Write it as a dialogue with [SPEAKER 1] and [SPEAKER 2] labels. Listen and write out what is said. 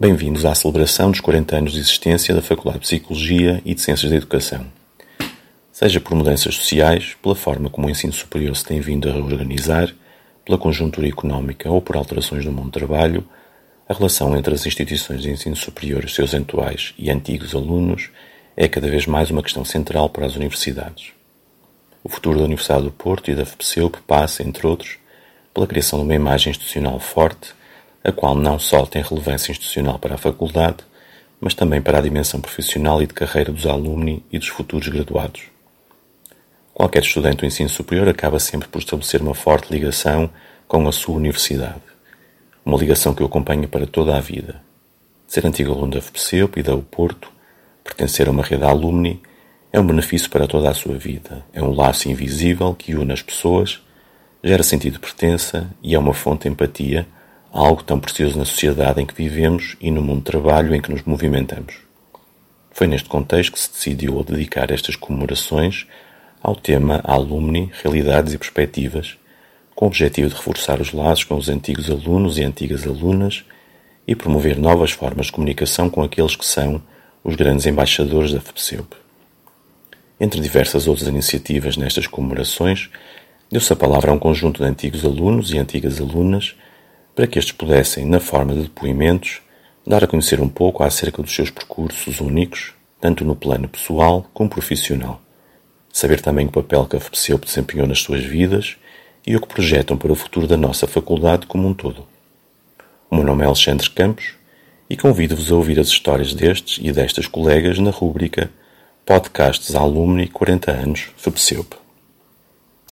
[SPEAKER 1] Bem-vindos à celebração dos 40 anos de existência da Faculdade de Psicologia e de Ciências da Educação. Seja por mudanças sociais, pela forma como o ensino superior se tem vindo a reorganizar, pela conjuntura económica ou por alterações no mundo do trabalho, a relação entre as instituições de ensino superior e seus atuais e antigos alunos é cada vez mais uma questão central para as universidades. O futuro da Universidade do Porto e da FPCEUP passa, entre outros, pela criação de uma imagem institucional forte a qual não só tem relevância institucional para a faculdade, mas também para a dimensão profissional e de carreira dos alumni e dos futuros graduados. Qualquer estudante do ensino superior acaba sempre por estabelecer uma forte ligação com a sua universidade, uma ligação que o acompanha para toda a vida. Ser antigo aluno da FPCEUP e da Porto, pertencer a uma rede alumni, é um benefício para toda a sua vida, é um laço invisível que une as pessoas, gera sentido de pertença e é uma fonte de empatia algo tão precioso na sociedade em que vivemos e no mundo do trabalho em que nos movimentamos. Foi neste contexto que se decidiu dedicar estas comemorações ao tema Alumni, Realidades e Perspectivas, com o objetivo de reforçar os laços com os antigos alunos e antigas alunas e promover novas formas de comunicação com aqueles que são os grandes embaixadores da FPCEUP. Entre diversas outras iniciativas nestas comemorações, deu-se a palavra a um conjunto de antigos alunos e antigas alunas para que estes pudessem, na forma de depoimentos, dar a conhecer um pouco acerca dos seus percursos únicos, tanto no plano pessoal como profissional. Saber também o papel que a FPCEUP desempenhou nas suas vidas e o que projetam para o futuro da nossa faculdade como um todo. O meu nome é Alexandre Campos e convido-vos a ouvir as histórias destes e destas colegas na rúbrica Podcasts Alumni 40 anos FPCEUP.